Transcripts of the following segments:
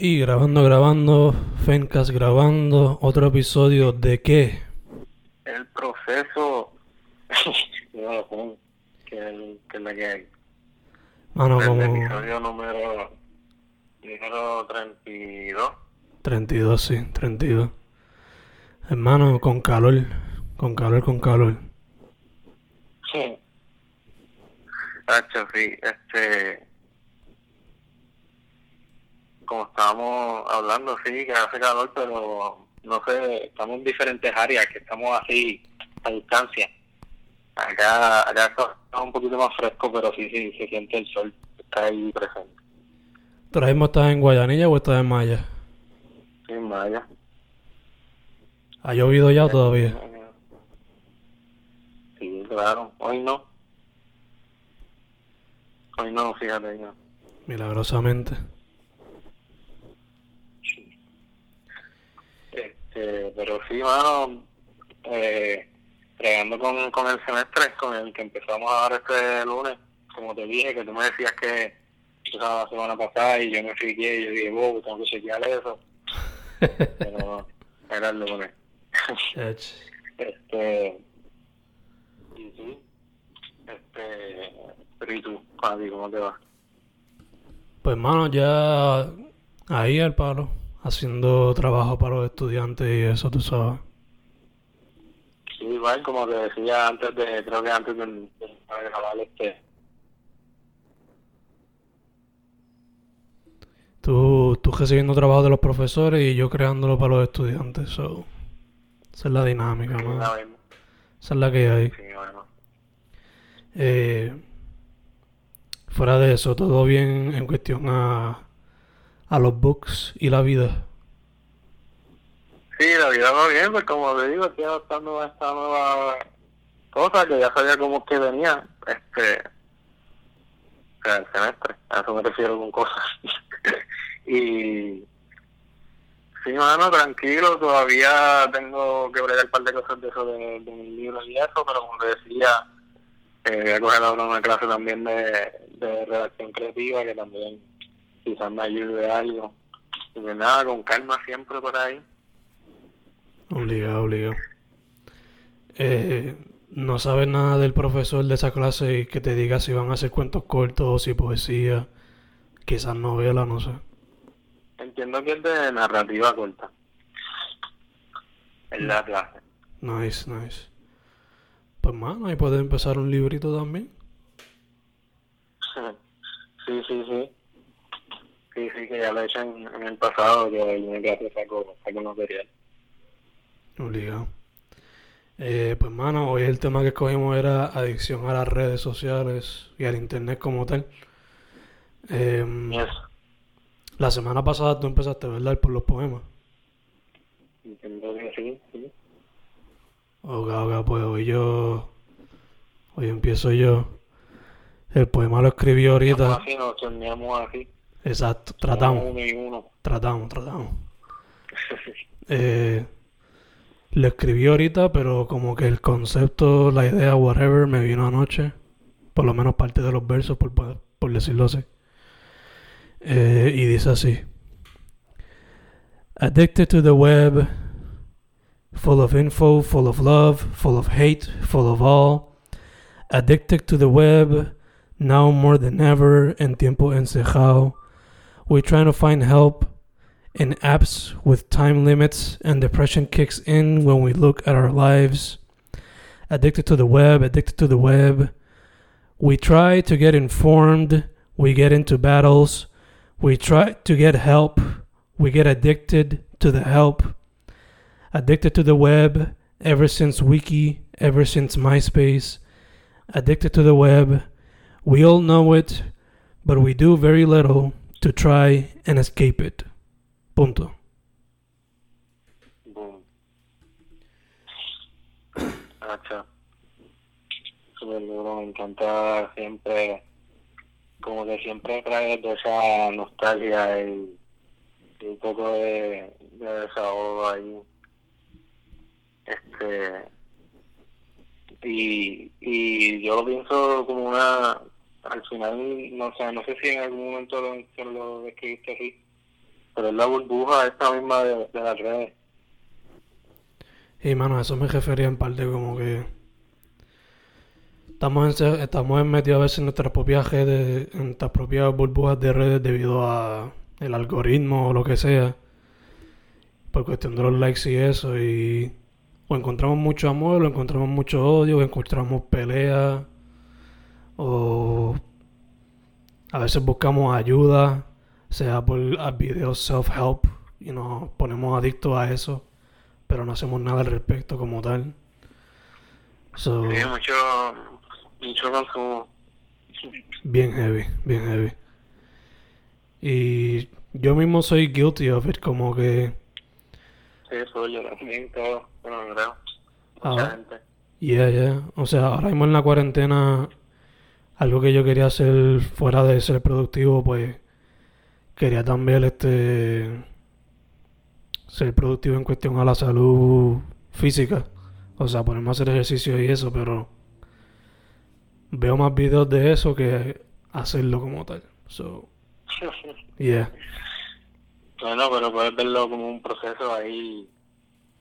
Y grabando, grabando, Fencast grabando, otro episodio de qué? El proceso. no, que, el, que la que hay. Mano, El como episodio número. Número 32. 32, sí, 32. Hermano, con calor, con calor, con calor. Sí. Hacho, sí, este. Como estábamos hablando, sí, que hace calor, pero no sé, estamos en diferentes áreas, que estamos así a distancia. Acá, acá está un poquito más fresco, pero sí, sí, se siente el sol, está ahí presente. ¿Tú ahora mismo estás en Guayanilla o estás en Maya? Sí, vaya. ¿Ha llovido ya o todavía? Sí, claro. Hoy no. Hoy no, fíjate, no. Milagrosamente. Este, pero sí, mano, eh, con, con el semestre, con el que empezamos a dar este lunes, como te dije, que tú me decías que empezaba la semana pasada y yo me friqué y yo dije, wow, tengo que chequear eso. Pero era el lunes. Este. Y sí. Este. Pero ¿y tú, Fabi, cómo te va? Pues mano, ya ahí al palo, haciendo trabajo para los estudiantes y eso, tú sabes. Sí, igual, como te decía antes de, creo que antes de, de grabar este. Tú, tú recibiendo trabajo de los profesores y yo creándolo para los estudiantes. So, esa es la dinámica, sí, vez, Esa es la que hay. sí, bueno. Eh, fuera de eso, todo bien en cuestión a, a los books y la vida. Sí, la vida va bien, pues como te digo, estoy adaptando a esta nueva cosa que ya sabía cómo que venía, este, el semestre, a eso me refiero con cosas. y sí, mano, tranquilo, todavía tengo que bregar un par de cosas de eso de, de mis libros y eso, pero como te decía, eh, voy a coger ahora una clase también de redacción creativa que también quizás me ayude algo. Y pues nada, con calma siempre por ahí. Obligado, obligado. Eh, no sabes nada del profesor de esa clase y que te diga si van a hacer cuentos cortos o si poesía, quizás novela, no sé. Entiendo que es de narrativa corta. En la clase. Nice, nice. Pues mano, ahí puedes empezar un librito también. Sí, sí, sí. Sí, sí, que ya lo he hecho en, en el pasado, que mi clase saco, saco material. Obligado. Eh, pues mano, hoy el tema que escogimos era adicción a las redes sociales y al internet como tal. Em, la semana pasada tú empezaste, ¿verdad? Por los poemas. Entiendo que sí, sí. Ok, ok, pues hoy yo. Hoy empiezo yo. El poema lo escribí ahorita. así, nos así. Exacto, tratamos, Uno y uno. tratamos, tratamos. Eh, lo escribí ahorita, pero como que el concepto, la idea, whatever, me vino anoche. Por lo menos parte de los versos, por, por decirlo así. Eh, y dice así. Addicted to the web, full of info, full of love, full of hate, full of all. Addicted to the web, now more than ever, en tiempo encejado. We're trying to find help in apps with time limits, and depression kicks in when we look at our lives. Addicted to the web, addicted to the web. We try to get informed, we get into battles. We try to get help, we get addicted to the help. Addicted to the web, ever since Wiki, ever since MySpace. Addicted to the web. We all know it, but we do very little to try and escape it. Punto. Boom. Súper duro, me encanta siempre, como que siempre trae de esa nostalgia y, y un poco de, de desahogo ahí. Este, y, y yo lo pienso como una, al final, no sé, no sé si en algún momento lo, lo describiste así, pero es la burbuja esta misma de, de las redes. Y mano, a eso me refería en parte como que estamos en, estamos metidos a veces en nuestras propias redes, en nuestras propias burbujas de redes debido a el algoritmo o lo que sea. Por cuestión de los likes y eso. Y o encontramos mucho amor, o encontramos mucho odio, o encontramos peleas. O a veces buscamos ayuda, sea por videos self-help y nos ponemos adictos a eso pero no hacemos nada al respecto como tal. So, Sí, mucho, mucho consumo. bien heavy, bien heavy. Y yo mismo soy guilty of it, como que, Sí, eso yo también, todo, bueno, creo. Ah. Mucha gente. yeah, yeah. O sea, ahora mismo en la cuarentena, algo que yo quería hacer fuera de ser productivo, pues quería también este ser productivo en cuestión a la salud física. O sea, ponerme a hacer ejercicio y eso, pero veo más videos de eso que hacerlo como tal. So, yeah. Bueno, pero puedes verlo como un proceso ahí,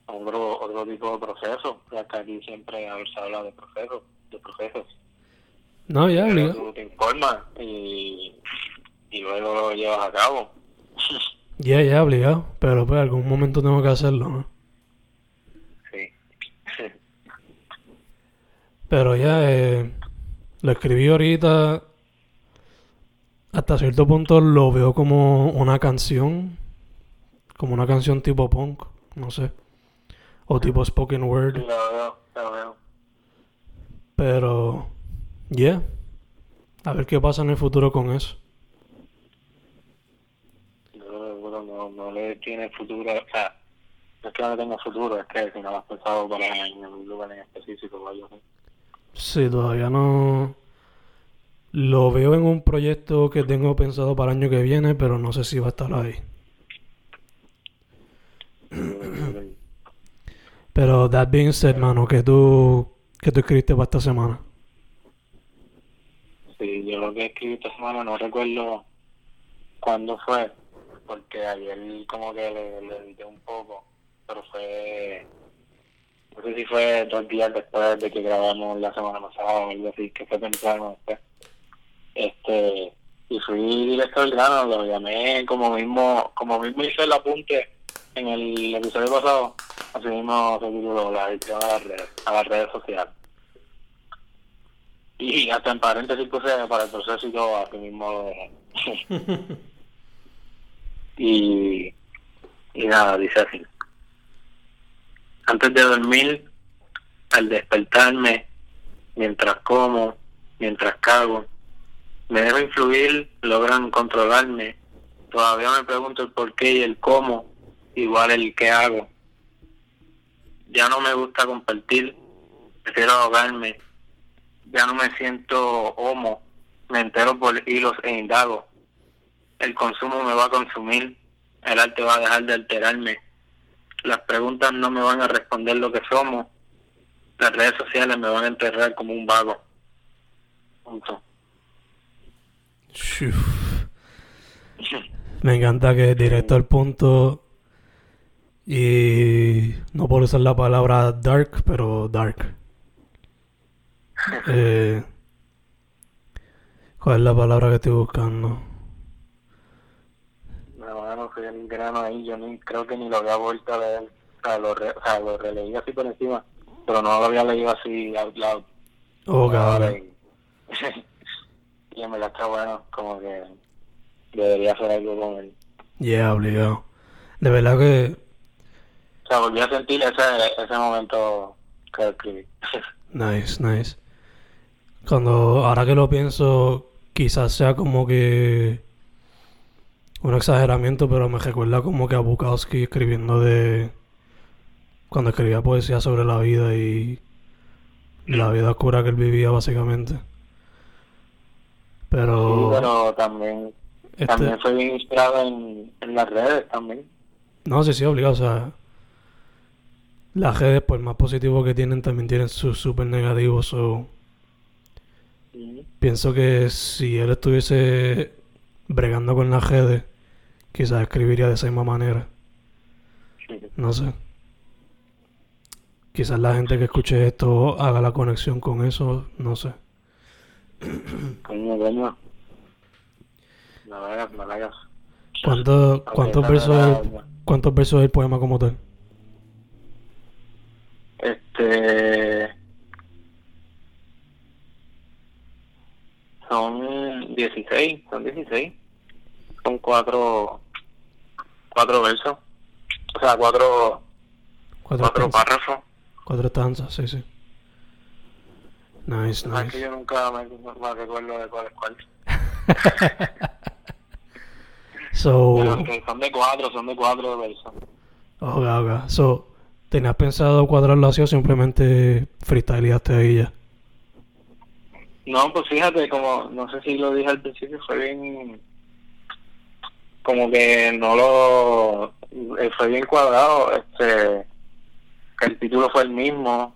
otro, otro tipo de proceso, ya que aquí siempre se habla de procesos. No, ya, obligado. tú te informas y, y luego lo llevas a cabo. Ya, ya, obligado. Pero pues algún momento tengo que hacerlo, ¿no? Sí. Pero ya, eh, lo escribí ahorita. Hasta cierto punto lo veo como una canción. Como una canción tipo punk, no sé. O tipo spoken Sí, word. lo veo, lo veo. Pero, yeah. A ver qué pasa en el futuro con eso. Yo bueno, no, no le tiene futuro, o sea, no es que no le tenga futuro, es que si no lo has pensado para en un lugar en específico así. Sí, todavía no. Lo veo en un proyecto que tengo pensado para el año que viene, pero no sé si va a estar ahí. Pero that being said, mano, que tú, que tú escribiste para esta semana. Yo lo que escribí esta semana no recuerdo cuándo fue, porque ayer como que le, edité un poco, pero fue, no sé si fue dos días después de que grabamos la semana pasada o algo así, que fue después. Este, y fui directo al grano, lo llamé como mismo, como mismo hice el apunte en el episodio pasado, así mismo se tituló la adicción a las redes, a las redes sociales. Y hasta en paréntesis puse para el proceso y todo, así mismo y, y nada, dice así. Antes de dormir, al despertarme, mientras como, mientras cago, me dejo influir, logran controlarme. Todavía me pregunto el por qué y el cómo, igual el qué hago. Ya no me gusta compartir, prefiero ahogarme. Ya no me siento homo, me entero por hilos e indago. El consumo me va a consumir, el arte va a dejar de alterarme. Las preguntas no me van a responder lo que somos. Las redes sociales me van a enterrar como un vago. Punto. Me encanta que es directo al punto. Y no puedo usar la palabra dark, pero dark. Eh, ¿Cuál es la palabra que estoy buscando? Hermano, soy el grano ahí, yo ni, creo que ni lo había vuelto a leer. O sea, lo, re- o sea, lo releí así por encima, pero no lo había leído así out loud. Oh, cabrón. y, y en verdad está bueno, como que debería hacer algo con él. Yeah, obligado. De verdad que O sea, volví a sentir ese, ese momento que escribí. Nice, nice. Cuando, ahora que lo pienso, quizás sea como que un exageramiento, pero me recuerda como que a Bukowski escribiendo de cuando escribía poesía sobre la vida y la vida oscura que él vivía básicamente. Pero, Sí, pero también, este, también soy bien inspirado en, en las redes también. no, sí, sí, obligado, o sea, las redes, por más positivo que tienen, también tienen sus super negativos, so, Pienso que si él estuviese bregando con las redes, quizás escribiría de esa misma manera. Sí. No sé. Quizás la gente que escuche esto haga la conexión con eso, no sé. Coño, coño. No lo hagas, no lo hagas. ¿Cuánto- ¿Cuántos versos cuántos versos es el poema como tal? Este. Son 16, son 16. Son cuatro. Cuatro versos. O sea, cuatro, Cuatro, cuatro párrafos. Cuatro stanzas, sí, sí. Nice, No, es que nice. yo nunca me, me recuerdo de cuál es cuál. So, son de cuatro, son de cuatro versos. ok, ok. So, ¿tenías pensado cuadrarlo así o simplemente freestyleaste ahí ya? No, pues fíjate, como, no sé si lo dije al principio, fue bien, como que no lo, eh, fue bien cuadrado, este, que el título fue el mismo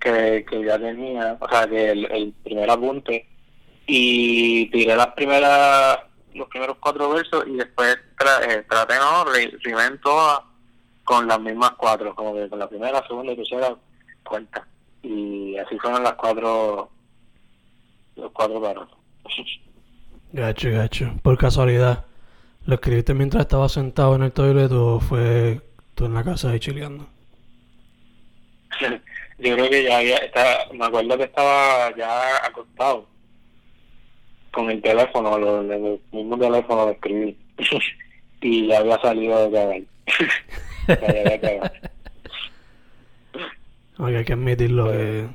que, que ya tenía, o sea, que el, el primer apunte, y tiré las primeras, los primeros cuatro versos y después tra- eh, traté, no, en todas con las mismas cuatro, como que con la primera, segunda y tercera, cuarta, y así fueron las cuatro los cuatro párrafos. Gacho, gacho. Por casualidad, ¿lo escribiste mientras estabas sentado en el toilet o fue tú en la casa ahí chileando? Yo creo que ya había, estaba, me acuerdo que estaba ya acostado con el teléfono, lo- el mismo teléfono lo escribí y ya había salido de cagar. Ya había hay que admitirlo que,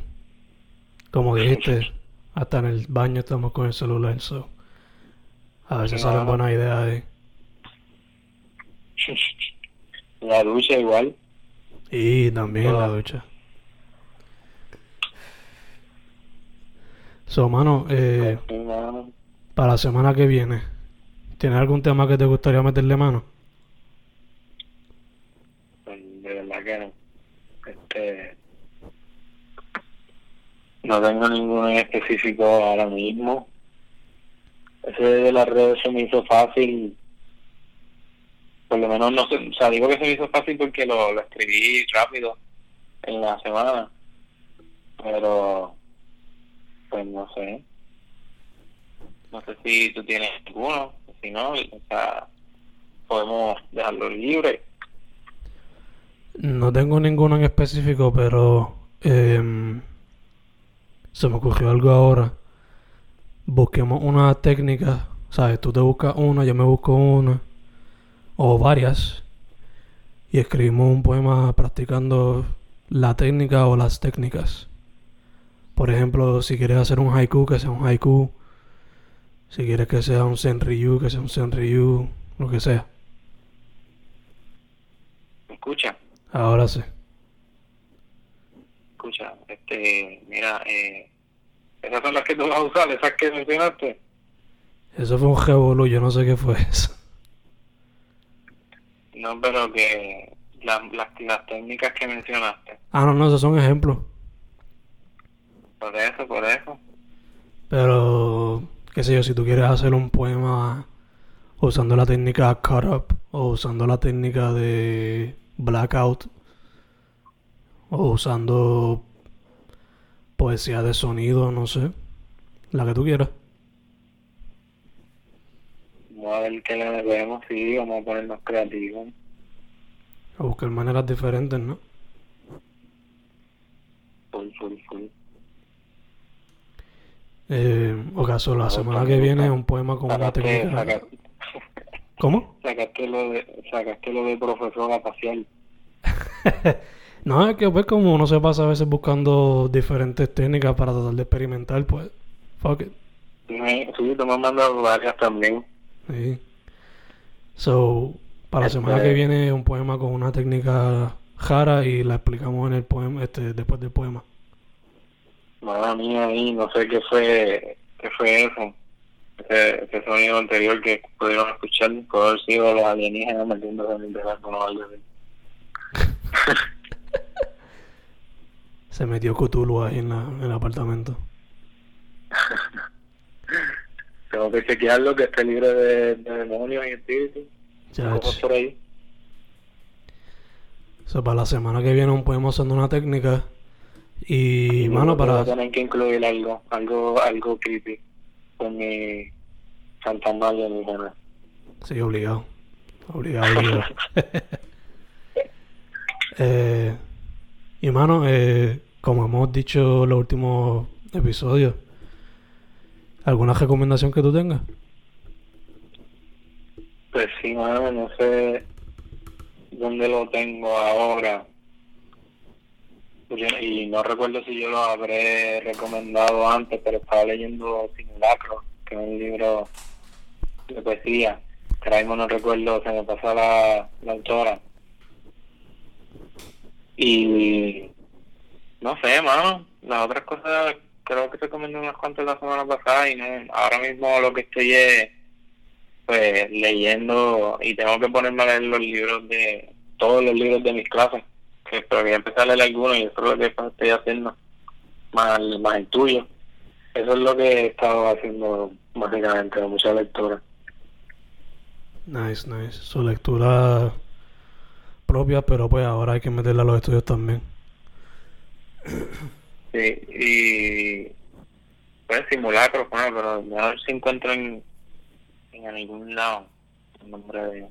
como dijiste, hasta en el baño estamos con el celular, so. A veces No. salen buenas ideas ahí. La ducha igual. Y también en la Ah. ducha. So, mano, eh, para la semana que viene, ¿tienes algún tema que te gustaría meterle mano? Pues, de verdad que no. Este, no tengo ninguno en específico ahora mismo. Ese de las redes se me hizo fácil. Por lo menos no sé, o sea, digo que se me hizo fácil porque lo, escribí rápido en la semana. Pero, pues no sé. No sé si tú tienes alguno, si no, o sea, podemos dejarlo libre. No tengo ninguno en específico, pero em, se me ocurrió algo ahora. Busquemos una técnica, ¿sabes? Tú te buscas una, yo me busco una, o varias, y escribimos un poema practicando la técnica o las técnicas. Por ejemplo, si quieres hacer un haiku, que sea un haiku. Si quieres que sea un senryu, que sea un senryu, lo que sea. ¿Me escucha? Ahora sí. Escucha, este, mira, eh, esas son las que tú vas a usar, esas que mencionaste. Eso fue un revolú, yo no sé qué fue eso. No, pero que las, las, las técnicas que mencionaste. Ah, no, no, esos son ejemplos. Por eso, por eso. Pero, qué sé yo, si tú quieres hacer un poema usando la técnica cut up o usando la técnica de blackout o usando poesía de sonido, no sé, la que tú quieras. Vamos a ver qué le metemos, sí, vamos a ponernos creativos. A buscar maneras diferentes, ¿no? Full, full, full. Eh, o caso, la semana que viene un poema con una técnica. sacaste, ¿Cómo? sacaste lo de, sacaste lo de profesor espacial. No, es que pues como uno se pasa a veces buscando diferentes técnicas para tratar de experimentar, pues, fuck it. Sí, tú me has mandado varias también. Sí. So, para la semana Este- que viene un poema con una técnica rara y la explicamos en el poema, este, después del poema. Madre mía, ahí no sé qué fue, qué fue eso. Ese, ese sonido anterior que pudieron escuchar, puede haber sido los alienígenas metiéndose en el teléfono o algo así. Se metió Cthulhu ahí en, la, en el apartamento. Tengo que chequearlo, que esté libre de, de demonios y espíritus. Ya, por ahí. So, para la semana que viene podemos hacer una técnica. Y, mano, a para. tener que incluir algo, algo, algo creepy con mi fantasma alienígena. Sí, obligado. Obligado, obligado. eh, y, mano, eh, como hemos dicho en los últimos episodios, ¿alguna recomendación que tú tengas? Pues sí, mano, no sé dónde lo tengo ahora. Y no recuerdo si yo lo habré recomendado antes, pero estaba leyendo Simulacro, que es un libro de poesía. Ahora mismo no recuerdo, se me pasó la, la autora. Y no sé, mano, las otras cosas creo que recomendé unas cuantas la semana pasada y no, ahora mismo lo que estoy es pues leyendo y tengo que ponerme a leer los libros de todos los libros de mis clases que pero voy a empezar a leer algunos y eso es lo que estoy haciendo más, más el tuyo eso es lo que he estado haciendo básicamente mucha lectura Nice, nice. Su lectura propia, pero pues ahora hay que meterla a los estudios también. sí y pues simulacros bueno pero no se encuentra en, en ningún lado el nombre de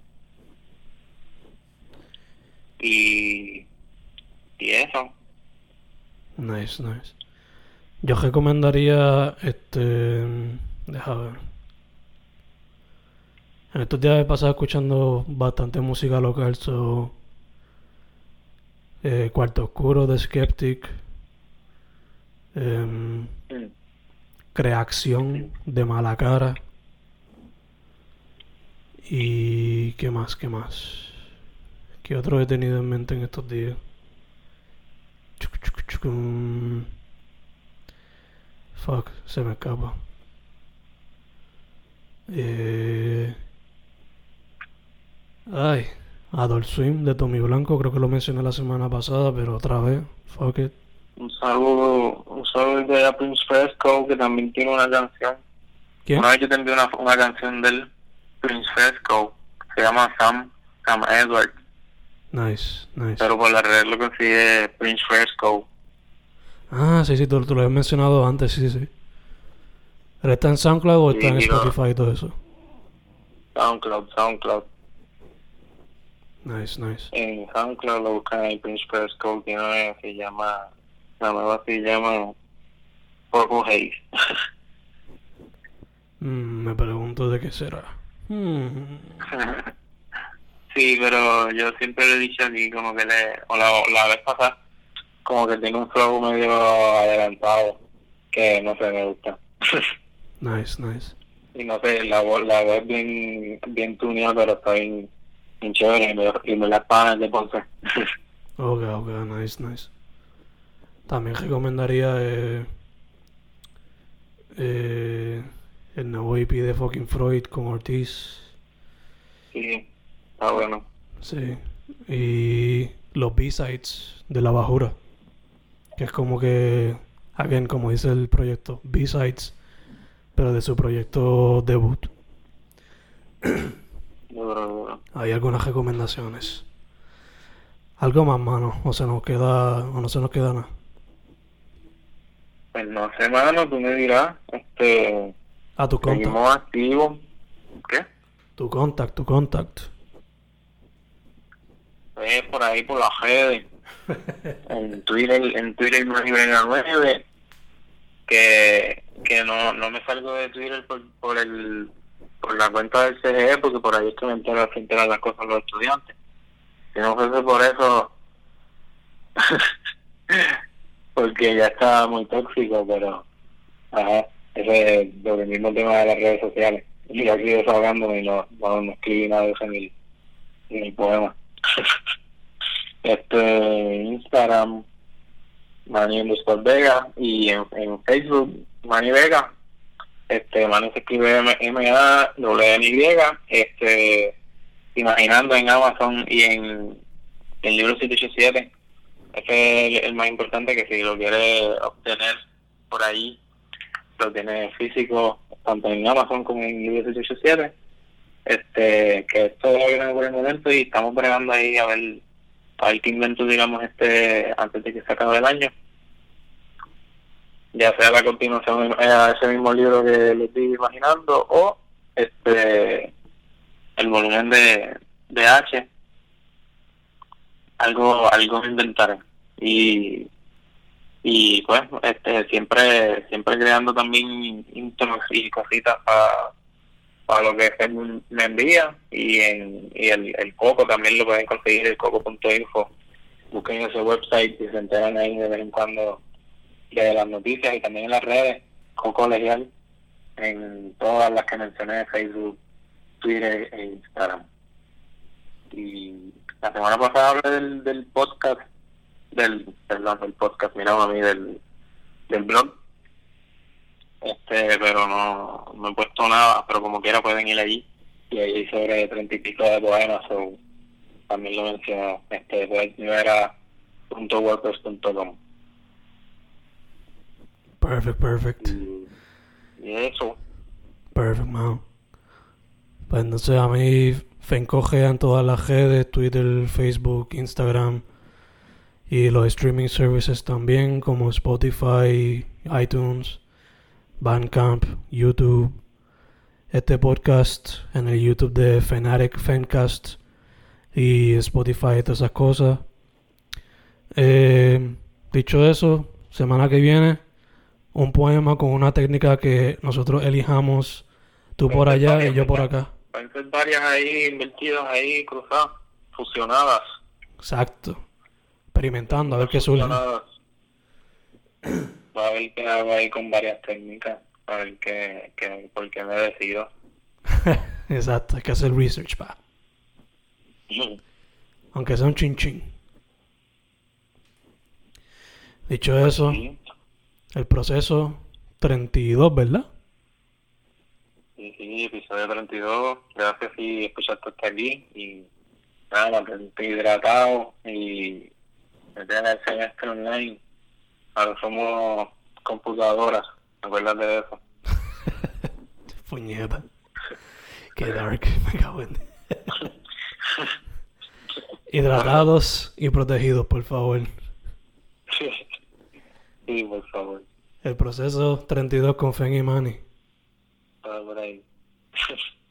y y eso Nice, nice. Yo recomendaría este. Deja ver. En estos días he pasado escuchando bastante música local, so. Eh, Cuarto Oscuro de Skeptic. em, Mm. Creación de Mala Cara. Y. ¿Qué más? ¿Qué más? ¿Qué otro he tenido en mente en estos días? Fuck, se me escapa. Eh... Ay, Adult Swim de Tommy Blanco, creo que lo mencioné la semana pasada, pero otra vez, fuck it. un saludo un saludo de Prince Fresco que también tiene una canción ¿Quién? Una vez yo te envié una, una canción del Prince Fresco, se llama Sam, Sam Edward, Nice, nice. pero por la red lo consigue Prince Fresco. Ah, sí, sí, tú, tú lo habías mencionado antes, sí, sí. ¿Pero está en SoundCloud o está en Sí, Spotify y todo eso? SoundCloud, SoundCloud. Nice, nice. En SoundCloud lo buscan ahí Prince Fresco, tiene una que se llama, la nueva se llama Purple Haze. Mm, me pregunto de qué será. Hmm, sí, pero yo siempre le he dicho aquí como que le, o la, la vez pasada, como que tiene un flow medio adelantado, que no sé, me gusta. Nice, nice. y no sé, la la voz bien, bien tuneada, pero está bien, chévere y me, y me la pagan de Ponce. Ok, ok, nice, nice. También recomendaría eh, eh, el nuevo EP de fucking Freud con Ortiz. sí, está bueno. Sí. Y los B-Sides de La Bajura. Que es como que, again, como dice el proyecto, B-Sides, pero de su proyecto debut. Duro, duro. Hay algunas recomendaciones. Algo más, mano, o se nos queda, o no se nos queda nada. Pues no sé, mano, tú me dirás, este, A tu contact, seguimos activos. ¿Qué? tu contact, tu contact. Pues por ahí por las redes. en Twitter, en Twitter 9 que, que no, no me salgo de Twitter por, por el por la cuenta del CGE porque por ahí es que me entero se enteran las cosas los estudiantes. Si no fuese por eso, porque ya está muy tóxico, pero ajá, ese es el mismo tema de las redes sociales. Y aquí desahogándome y no, no, no escribí nada de eso en mi, en mi poema. este Instagram Manny Vega y en, en Facebook Manny Vega este Manny se escribe M, M A W N Y este imaginando en Amazon y en el libro 787 ese es el, el más importante que si lo quiere obtener por ahí lo tiene físico tanto en Amazon como en el libro 787 este que esto viene por el momento y estamos bregando ahí a ver, a ver qué invento digamos este antes de que se acabe el año ya sea la continuación a ese mismo libro que le estoy imaginando o este el volumen de, de H. Algo algo inventaré y y pues este siempre siempre creando también intros y cositas para para lo que me envía. Y en y el, el coco también lo pueden conseguir el coco.info busquen ese website y se enteran ahí de vez en cuando de las noticias y también en las redes coco legal en todas las que mencioné Facebook Twitter e Instagram. Y la semana pasada hablé del, del podcast del perdón del podcast mira a mí del del blog. Este pero no no he puesto nada pero como quiera pueden ir allí y ahí sobre treinta y pico de poemas o también lo menciono este pues era punto Perfect, perfect. y, y eso Perfect, man. Pues entonces a mí Fencoge en todas las redes, Twitter, Facebook, Instagram y los streaming services también como Spotify, iTunes, Bandcamp, YouTube. Este podcast en el YouTube de Fanatic Fancast y Spotify y todas esas cosas. Eh, dicho eso, semana que viene, un poema con una técnica que nosotros elijamos, tú por allá y yo por acá. pueden ser varias ahí invertidas ahí cruzadas fusionadas Exacto. Experimentando a ver qué surge. Va a ver qué hago ahí con varias técnicas, a ver qué, qué, por qué me decido. Exacto, hay que hacer research, pa. Aunque sea un chin chin. Dicho eso, Sí, el proceso 32, ¿verdad? sí, sí, episodio 32. Gracias si escuchaste hasta aquí. Y nada, mantente hidratado y meten el semestre online. Ahora somos computadoras, acuérdate de eso. Puñeta. Qué dark, me cago en. Hidratados y protegidos, por favor. sí, Sí, por favor. El proceso 32 con Fen y Manny. Ah, por ahí.